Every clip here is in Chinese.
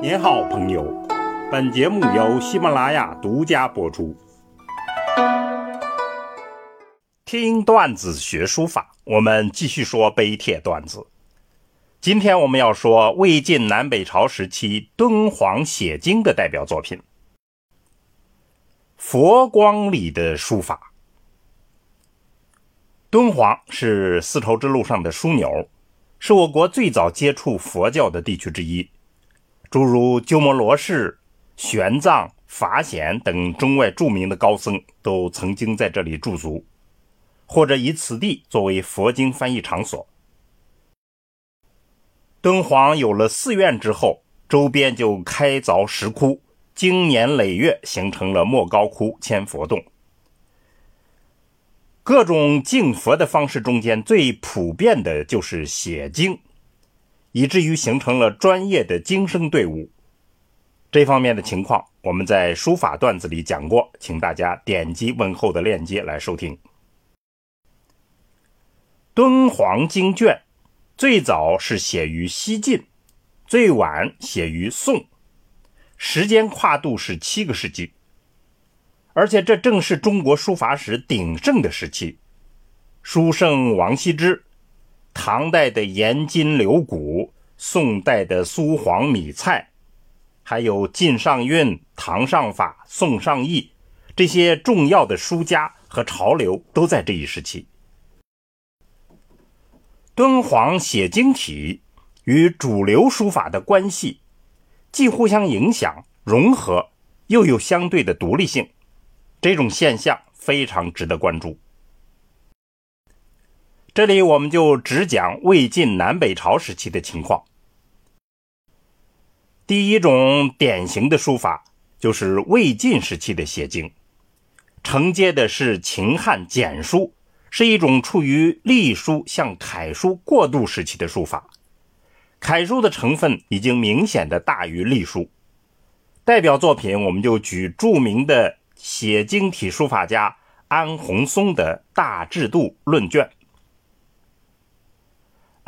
您好，朋友。本节目由喜马拉雅独家播出。听段子学书法，我们继续说碑帖段子。今天我们要说魏晋南北朝时期敦煌写经的代表作品——佛光里的书法。敦煌是丝绸之路上的枢纽，是我国最早接触佛教的地区之一。诸如鸠摩罗什、玄奘、法显等中外著名的高僧都曾经在这里驻足，或者以此地作为佛经翻译场所。敦煌有了寺院之后，周边就开凿石窟，经年累月形成了莫高窟、千佛洞。各种敬佛的方式中间最普遍的就是写经。以至于形成了专业的经生队伍。这方面的情况，我们在书法段子里讲过，请大家点击问候的链接来收听。敦煌经卷最早是写于西晋，最晚写于宋，时间跨度是七个世纪，而且这正是中国书法史鼎盛的时期。书圣王羲之。唐代的颜筋柳骨，宋代的苏黄米蔡，还有晋上韵、唐上法、宋上意这些重要的书家和潮流都在这一时期。敦煌写经体与主流书法的关系，既互相影响、融合，又有相对的独立性，这种现象非常值得关注。这里我们就只讲魏晋南北朝时期的情况。第一种典型的书法就是魏晋时期的写经，承接的是秦汉简书，是一种处于隶书向楷书过渡时期的书法。楷书的成分已经明显的大于隶书。代表作品我们就举著名的写经体书法家安弘松的《大制度论卷》。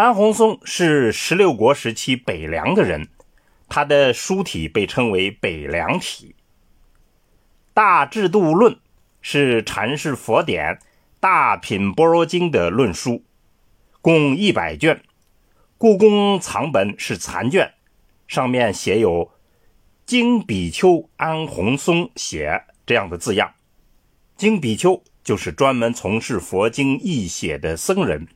安弘松是十六国时期北凉的人，他的书体被称为北凉体。《大制度论》是阐释佛典《大品般若经》的论书，共一百卷。故宫藏本是残卷，上面写有“经比丘安弘松写”这样的字样。经比丘就是专门从事佛经译写的僧人。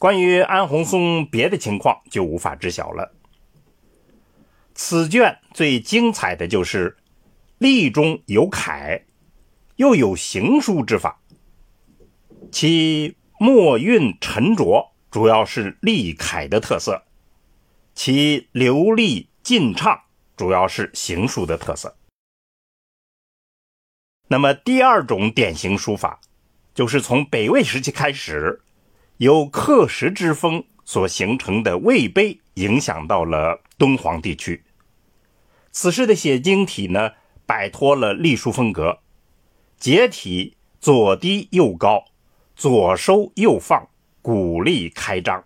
关于安弘松别的情况就无法知晓了。此卷最精彩的就是隶中有楷，又有行书之法，其墨韵沉着，主要是隶楷的特色；其流利劲畅，主要是行书的特色。那么第二种典型书法，就是从北魏时期开始。由刻石之风所形成的魏碑影响到了敦煌地区。此时的写经体呢，摆脱了隶书风格，结体左低右高，左收右放，鼓励开张。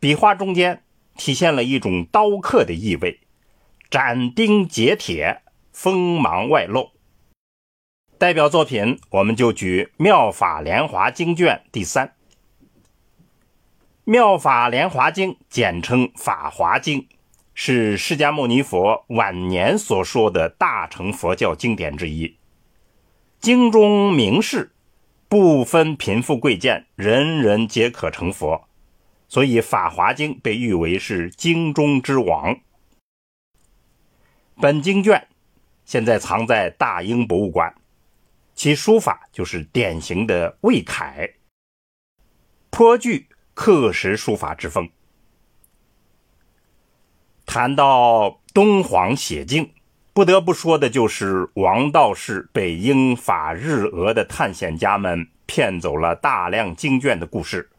笔画中间体现了一种刀刻的意味，斩钉截铁，锋芒外露。代表作品，我们就举《妙法莲华经卷》第三。《妙法莲华经》简称《法华经》，是释迦牟尼佛晚年所说的大乘佛教经典之一。经中明示，不分贫富贵贱，人人皆可成佛，所以《法华经》被誉为是经中之王。本经卷现在藏在大英博物馆，其书法就是典型的魏楷，颇具。刻石书法之风。谈到敦煌写经，不得不说的就是王道士被英法日俄的探险家们骗走了大量经卷的故事。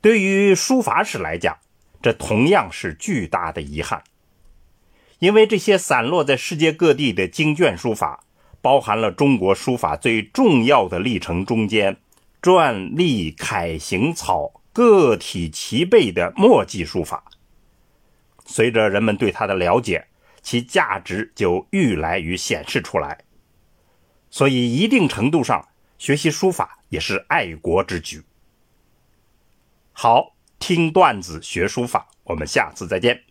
对于书法史来讲，这同样是巨大的遗憾，因为这些散落在世界各地的经卷书法，包含了中国书法最重要的历程中间。篆、隶、楷、行、草，个体齐备的墨迹书法。随着人们对它的了解，其价值就愈来愈显示出来。所以，一定程度上，学习书法也是爱国之举。好，听段子学书法，我们下次再见。